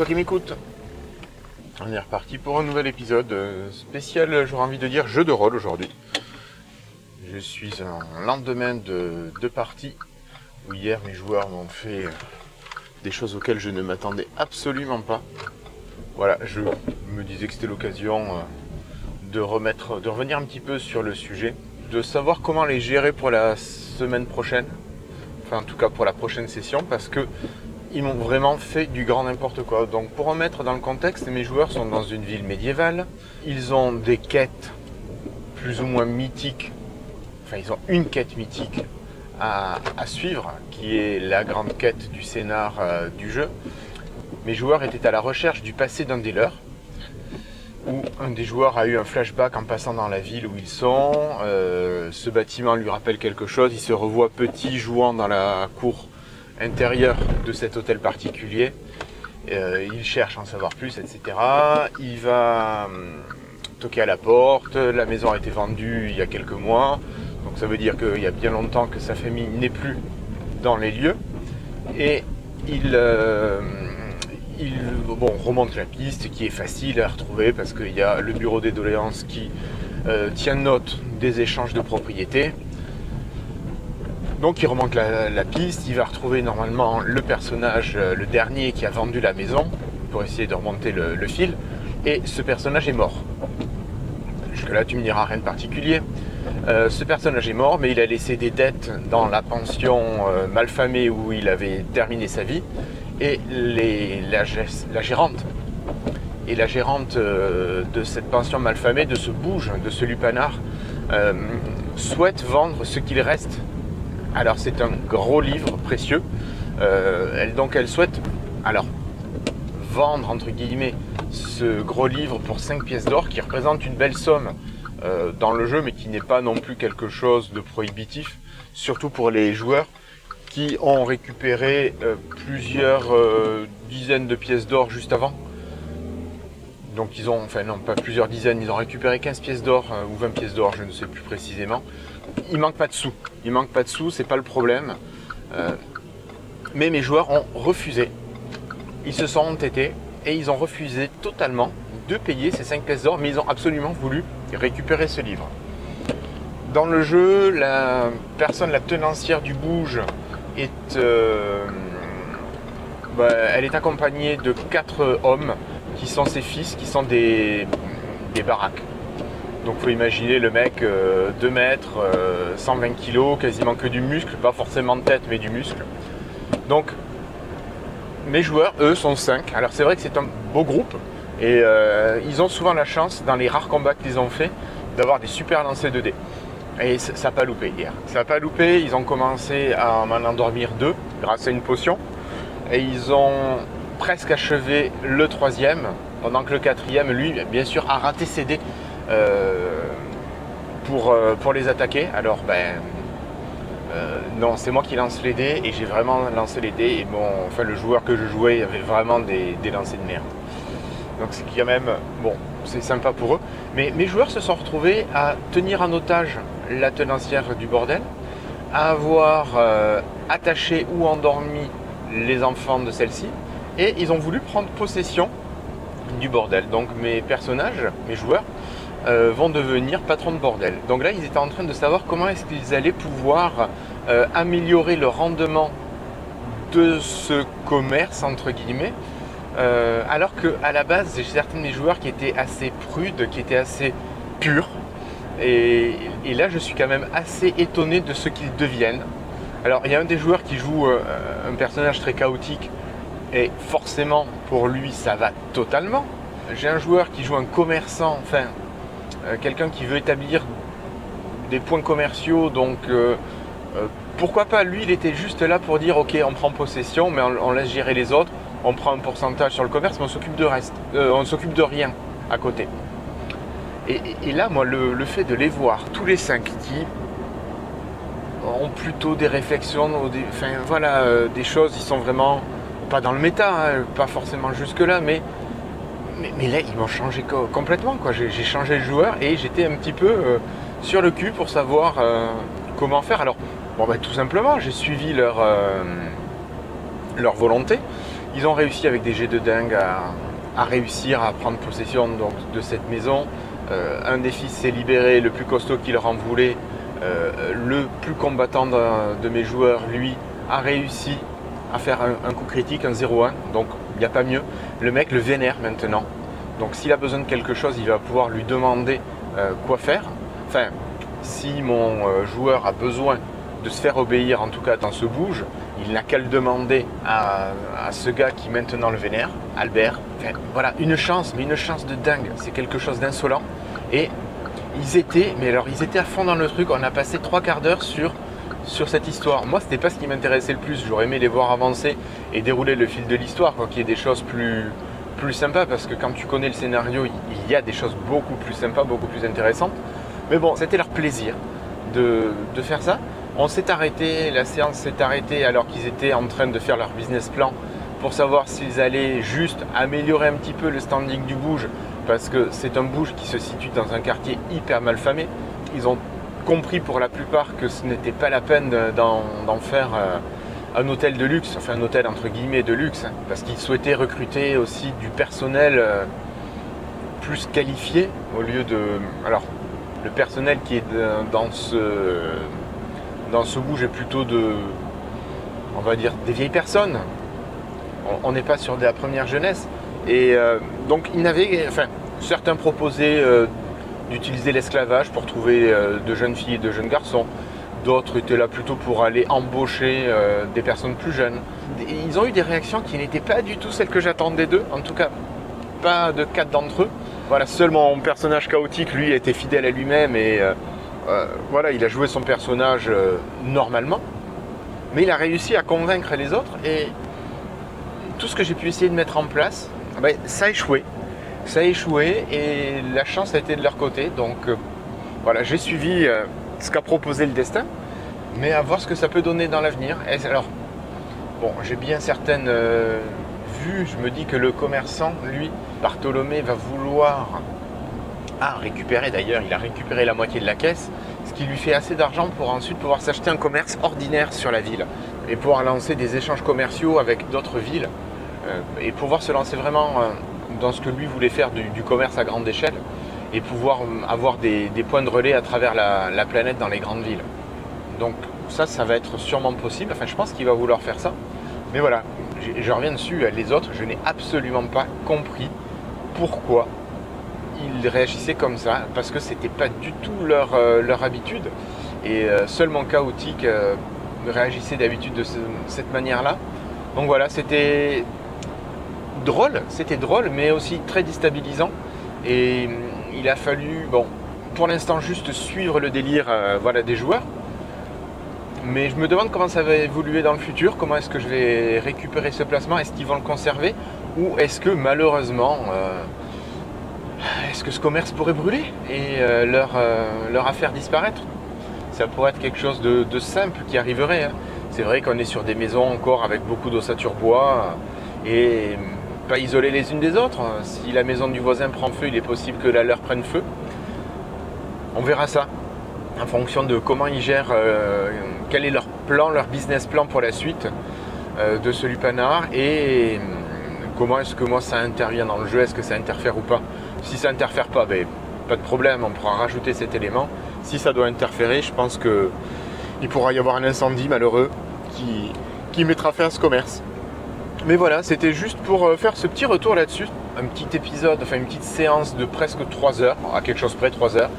toi qui m'écoute. On est reparti pour un nouvel épisode euh, spécial, j'aurais envie de dire, jeu de rôle aujourd'hui. Je suis un lendemain de deux parties où hier mes joueurs m'ont fait des choses auxquelles je ne m'attendais absolument pas. Voilà, je me disais que c'était l'occasion euh, de remettre, de revenir un petit peu sur le sujet, de savoir comment les gérer pour la semaine prochaine, enfin en tout cas pour la prochaine session, parce que ils m'ont vraiment fait du grand n'importe quoi. Donc pour remettre dans le contexte, mes joueurs sont dans une ville médiévale, ils ont des quêtes plus ou moins mythiques, enfin ils ont une quête mythique à, suivre, qui est la grande quête du scénar euh, du jeu. Mes joueurs étaient à la recherche du passé d'un des leurs, où un des joueurs a eu un flashback en passant dans la ville où ils sont. Euh, ce bâtiment lui rappelle quelque chose, il se revoit petit jouant dans la cour intérieur de cet hôtel particulier. Euh, il cherche à en savoir plus, etc. Il va hum, toquer à la porte. La maison a été vendue il y a quelques mois. Donc ça veut dire qu'il y a bien longtemps que sa famille n'est plus dans les lieux. Et il, euh, il bon, remonte la piste qui est facile à retrouver parce qu'il y a le bureau des doléances qui euh, tient note des échanges de propriétés. Donc il remonte la, piste, il va retrouver normalement le personnage, euh, le dernier qui a vendu la maison, pour essayer de remonter le, fil, et ce personnage est mort. Jusque-là, tu me diras rien de particulier. Euh, ce personnage est mort, mais il a laissé des dettes dans la pension euh, malfamée où il avait terminé sa vie, et la, gérante et la gérante de cette pension malfamée, de ce bouge, de ce lupanar, souhaite vendre ce qu'il reste alors c'est un gros livre précieux. Euh, donc elle souhaite alors vendre ce gros livre pour 5 pièces d'or qui représente une belle somme euh, dans le jeu mais qui n'est pas non plus quelque chose de prohibitif, surtout pour les joueurs qui ont récupéré euh, plusieurs dizaines de pièces d'or juste avant. Donc ils ont, enfin non pas plusieurs dizaines, ils ont récupéré 15 pièces d'or ou 20 pièces d'or, je ne sais plus précisément il manque pas de sous. Il manque pas de sous, c'est pas le problème. Euh, mais mes joueurs ont refusé. Ils se sont entêtés et ils ont refusé totalement de payer ces 5 pièces d'or, mais ils ont absolument voulu récupérer ce livre. Dans le jeu, la personne, la tenancière du bouge, est, euh, bah, elle est accompagnée de quatre hommes qui sont ses fils, qui sont des, des baraques. Donc faut imaginer le mec 2 euh, mètres, 120 euh, kg, quasiment que du muscle, pas forcément de tête mais du muscle. Donc mes joueurs, eux, sont 5. Alors c'est vrai que c'est un beau groupe et euh, ils ont souvent la chance, dans les rares combats qu'ils ont fait, d'avoir des super lancers de dés. Et ça n'a pas loupé hier. Ça n'a pas loupé, ils ont commencé à m'en endormir deux grâce à une potion. Et ils ont presque achevé le troisième, pendant que le quatrième, lui, bien sûr, a raté ses dés. Euh, pour, euh, pour les attaquer. Alors, ben, euh, non, c'est moi qui lance les dés et j'ai vraiment lancé les dés. Et bon, enfin, le joueur que je jouais avait vraiment des, des lancers de merde. Donc, c'est quand même, bon, c'est sympa pour eux. Mais mes joueurs se sont retrouvés à tenir en otage la tenancière du bordel, à avoir attaché ou endormi les enfants de celle-ci, et ils ont voulu prendre possession du bordel. Donc mes personnages, mes joueurs, euh, vont devenir patrons de bordel. Donc là, ils étaient en train de savoir comment est-ce qu'ils allaient pouvoir euh, améliorer le rendement de ce commerce, entre guillemets, euh, alors qu'à la base, j'ai certains de mes joueurs qui étaient assez prudes, qui étaient assez purs. Et, là, je suis quand même assez étonné de ce qu'ils deviennent. Alors, il y a un des joueurs qui joue un personnage très chaotique, et forcément, pour lui, ça va totalement. J'ai un joueur qui joue un commerçant, enfin, euh, quelqu'un qui veut établir des points commerciaux, donc euh, euh, pourquoi pas Lui, il était juste là pour dire ok, on prend possession, mais on, laisse gérer les autres, on prend un pourcentage sur le commerce, mais on s'occupe de reste, on s'occupe de rien à côté. Et, là, moi, le, fait de les voir tous les cinq qui ont plutôt des réflexions, enfin voilà, des choses, ils sont vraiment pas dans le méta, hein, pas forcément jusque là, mais mais, là, ils m'ont changé complètement. J'ai, changé le joueur et j'étais un petit peu euh, sur le cul pour savoir euh, comment faire. Alors, bon, bah, tout simplement, j'ai suivi leur, euh, leur volonté. Ils ont réussi avec des jets de dingue à, réussir à prendre possession donc, de cette maison. Un des fils s'est libéré, le plus costaud qui leur en voulait. Le plus combattant de, mes joueurs, lui, a réussi à faire un, coup critique, un 0-1. Donc il n'y a pas mieux. Le mec le vénère maintenant. Donc s'il a besoin de quelque chose, il va pouvoir lui demander euh, quoi faire. Enfin, si mon joueur a besoin de se faire obéir, en tout cas dans ce bouge, il n'a qu'à le demander à, ce gars qui maintenant le vénère, Albert. voilà, une chance, mais une chance de dingue. C'est quelque chose d'insolent. Et ils étaient, mais alors ils étaient à fond dans le truc. On a passé trois quarts d'heure sur, sur cette histoire. Moi, c'était pas ce qui m'intéressait le plus. J'aurais aimé les voir avancer et dérouler le fil de l'histoire, quoi, qu'il y ait des choses plus, plus sympas, parce que quand tu connais le scénario, il y a des choses beaucoup plus sympas, beaucoup plus intéressantes. Mais bon, c'était leur plaisir de, faire ça. On s'est arrêté, la séance s'est arrêtée alors qu'ils étaient en train de faire leur business plan pour savoir s'ils allaient juste améliorer un petit peu le standing du bouge parce que c'est un bouge qui se situe dans un quartier hyper mal famé. Ils ont compris pour la plupart que ce n'était pas la peine d'en faire euh, un hôtel de luxe, enfin un hôtel entre guillemets de luxe, hein, parce qu'ils souhaitaient recruter aussi du personnel euh, plus qualifié au lieu de... Alors, le personnel qui est dans ce dans ce bouge est plutôt de, on va dire, des vieilles personnes. On n'est pas sur de la première jeunesse. Et euh, donc, il n'avait, enfin, certains proposaient d'utiliser l'esclavage pour trouver euh, de jeunes filles et de jeunes garçons. D'autres étaient là plutôt pour aller embaucher des personnes plus jeunes. ils ont eu des réactions qui n'étaient pas du tout celles que j'attendais d'eux. En tout cas, pas de quatre d'entre eux. Voilà, seul mon personnage chaotique, lui, était fidèle à lui-même et euh, voilà, il a joué son personnage euh, normalement, mais il a réussi à convaincre les autres et tout ce que j'ai pu essayer de mettre en place, ah ben, ça a échoué. Ça a échoué et la chance a été de leur côté. Donc euh, voilà, j'ai suivi ce qu'a proposé le destin, mais à voir ce que ça peut donner dans l'avenir. Alors, bon, j'ai bien certaines vues, je me dis que le commerçant, lui, Bartholomé, va vouloir a récupéré d'ailleurs, il a récupéré la moitié de la caisse, ce qui lui fait assez d'argent pour ensuite pouvoir s'acheter un commerce ordinaire sur la ville et pouvoir lancer des échanges commerciaux avec d'autres villes euh, et pouvoir se lancer vraiment euh, dans ce que lui voulait faire du, commerce à grande échelle et pouvoir euh, avoir des, points de relais à travers la, planète dans les grandes villes. Donc ça, ça va être sûrement possible. Enfin, je pense qu'il va vouloir faire ça. Mais voilà, je reviens dessus. Les autres, je n'ai absolument pas compris pourquoi ils réagissaient comme ça parce que c'était pas du tout leur, euh, habitude et euh, seulement chaotique euh, réagissait d'habitude de cette manière-là. Donc voilà, c'était drôle, c'était drôle, mais aussi très déstabilisant. Et mm, il a fallu, bon, pour l'instant juste suivre le délire voilà, des joueurs. Mais je me demande comment ça va évoluer dans le futur, comment est-ce que je vais récupérer ce placement, est-ce qu'ils vont le conserver, ou est-ce que malheureusement est-ce que ce commerce pourrait brûler et euh, leur, euh, affaire disparaître? Ça pourrait être quelque chose de, simple qui arriverait. Hein. C'est vrai qu'on est sur des maisons encore avec beaucoup d'ossature bois pas isolées les unes des autres. Si la maison du voisin prend feu, il est possible que la leur prenne feu. On verra ça en fonction de comment ils gèrent, euh, quel est leur plan, leur business plan pour la suite de ce lupanar et comment est-ce que moi ça intervient dans le jeu, est-ce que ça interfère ou pas. Si ça interfère pas, ben, pas de problème, on pourra rajouter cet élément. Si ça doit interférer, je pense qu'il pourra y avoir un incendie malheureux qui mettra fin à ce commerce. Mais voilà, c'était juste pour euh, faire ce petit retour là-dessus. Un petit épisode, enfin une petite séance de presque 3 heures, à quelque chose près 3 heures.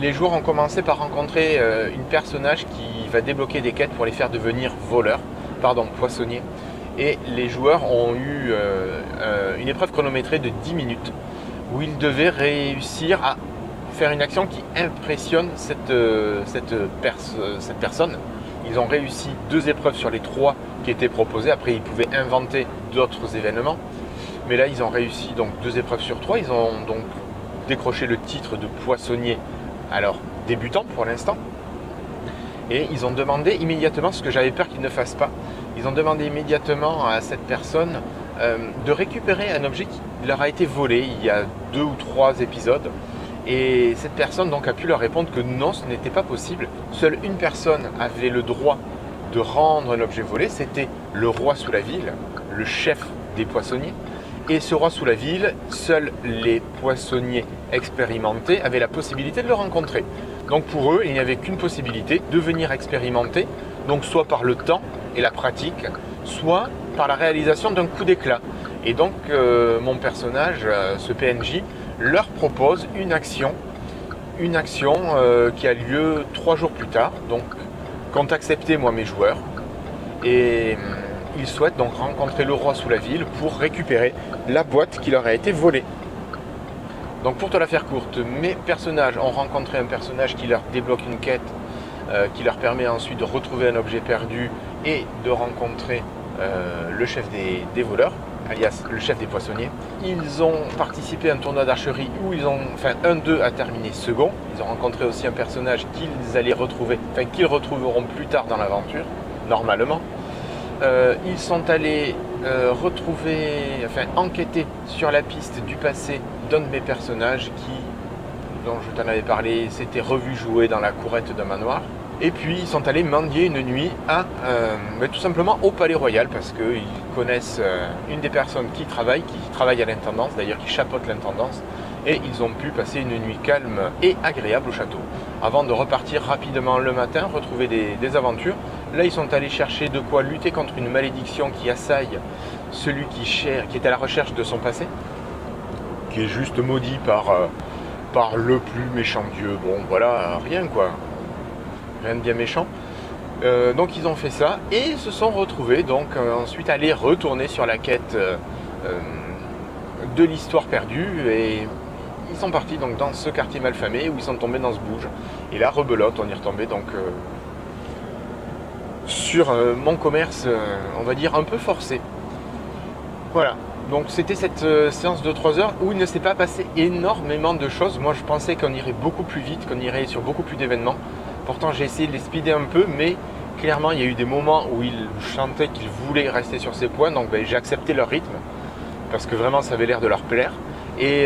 Les joueurs ont commencé par rencontrer euh, une personnage qui va débloquer des quêtes pour les faire devenir voleurs, pardon, poissonniers. Et les joueurs ont eu euh, une épreuve chronométrée de 10 minutes où ils devaient réussir à faire une action qui impressionne cette, cette personne. Ils ont réussi deux épreuves sur les trois qui étaient proposées. Après, ils pouvaient inventer d'autres événements. Mais là, ils ont réussi donc deux épreuves sur trois. Ils ont donc décroché le titre de poissonnier, alors débutant pour l'instant. Et ils ont demandé immédiatement, ce que j'avais peur qu'ils ne fassent pas, ils ont demandé immédiatement à cette personne euh, de récupérer un objet qui leur a été volé il y a deux ou trois épisodes. Et cette personne donc a pu leur répondre que non, ce n'était pas possible. Seule une personne avait le droit de rendre un objet volé, c'était le roi sous la ville, le chef des poissonniers. Et ce roi sous la ville, seuls les poissonniers expérimentés avaient la possibilité de le rencontrer. Donc pour eux, il n'y avait qu'une possibilité, de venir expérimenter, donc soit par le temps et la pratique, soit par la réalisation d'un coup d'éclat. Et donc euh, mon personnage, euh, ce PNJ, leur propose une action, une action euh, qui a lieu trois jours plus tard. Donc accepté moi mes joueurs, et ils souhaitent donc rencontrer le roi sous la ville pour récupérer la boîte qui leur a été volée. Donc pour te la faire courte, mes personnages ont rencontré un personnage qui leur débloque une quête, euh, qui leur permet ensuite de retrouver un objet perdu et de rencontrer euh, le chef des, voleurs, alias le chef des poissonniers. Ils ont participé à un tournoi d'archerie où ils ont, enfin un d'eux a terminé second. Ils ont rencontré aussi un personnage qu'ils allaient retrouver, enfin qu'ils retrouveront plus tard dans l'aventure, normalement. Euh, ils sont allés euh, retrouver, enfin enquêter sur la piste du passé d'un de mes personnages qui, dont je t'en avais parlé, s'était revu jouer dans la courette d'un manoir. Et puis ils sont allés mendier une nuit à, euh, tout simplement au Palais Royal parce qu'ils connaissent une des personnes qui travaille, qui travaille à l'intendance, d'ailleurs qui chapeaute l'intendance, et ils ont pu passer une nuit calme et agréable au château avant de repartir rapidement le matin, retrouver des aventures Là, ils sont allés chercher de quoi lutter contre une malédiction qui assaille celui qui, qui est à la recherche de son passé, qui est juste maudit par, euh, par le plus méchant dieu. Bon, voilà, rien quoi. Rien de bien méchant. Euh, donc ils ont fait ça et se sont retrouvés donc euh, ensuite aller retourner sur la quête de l'histoire perdue et ils sont partis donc dans ce quartier malfamé où ils sont tombés dans ce bouge. Et là, rebelote, on y est retombé donc sur euh, mon commerce, euh, on va dire, un peu forcé. Voilà. Donc c'était cette euh, séance de 3 heures où il ne s'est pas passé énormément de choses. Moi je pensais qu'on irait beaucoup plus vite, qu'on irait sur beaucoup plus d'événements. Pourtant j'ai essayé de les speeder un peu, mais clairement il y a eu des moments où ils chantaient qu'ils voulaient rester sur ces points. Donc ben, j'ai accepté leur rythme parce que vraiment ça avait l'air de leur plaire. Et,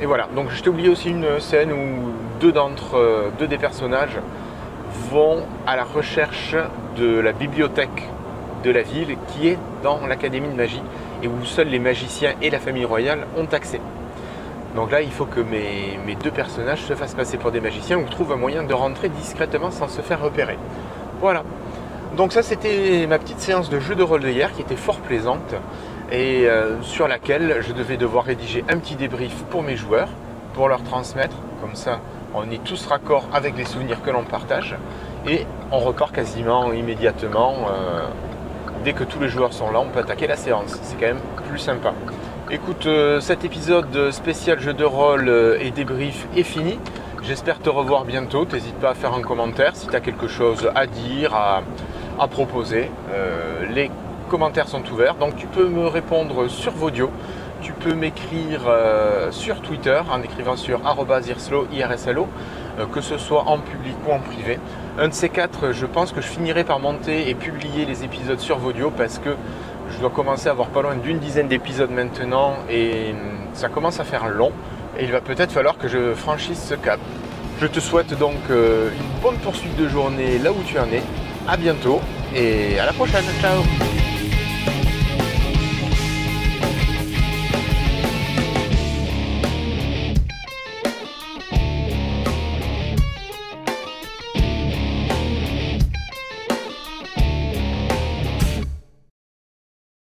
et voilà. Donc je t'ai oublié aussi une scène où d'entre deux des personnages vont à la recherche de la bibliothèque de la ville qui est dans l'Académie de magie et où seuls les magiciens et la famille royale ont accès. Donc là, il faut que mes, deux personnages se fassent passer pour des magiciens ou trouvent un moyen de rentrer discrètement sans se faire repérer. Voilà. Donc ça, c'était ma petite séance de jeu de rôle d'hier qui était fort plaisante et euh, sur laquelle je devais devoir rédiger un petit débrief pour mes joueurs, pour leur transmettre, comme ça on est tous raccord avec les souvenirs que l'on partage et on repart quasiment immédiatement. Euh, dès que tous les joueurs sont là, on peut attaquer la séance. C'est quand même plus sympa. Écoute, euh, cet épisode spécial jeu de rôle euh, et débrief est fini. J'espère te revoir bientôt. N'hésite pas à faire un commentaire si tu as quelque chose à dire, à, proposer. les commentaires sont ouverts, donc tu peux me répondre sur Vodio tu peux m'écrire euh, sur Twitter en écrivant sur irslo, IRSLO, euh, que ce soit en public ou en privé. Un de ces quatre, je pense que je finirai par monter et publier les épisodes sur Vodio parce que je dois commencer à avoir pas loin d'une dizaine d'épisodes maintenant et ça commence à faire long et il va peut-être falloir que je franchisse ce cap. Je te souhaite donc euh, une bonne poursuite de journée là où tu en es. À bientôt et à la prochaine. Ciao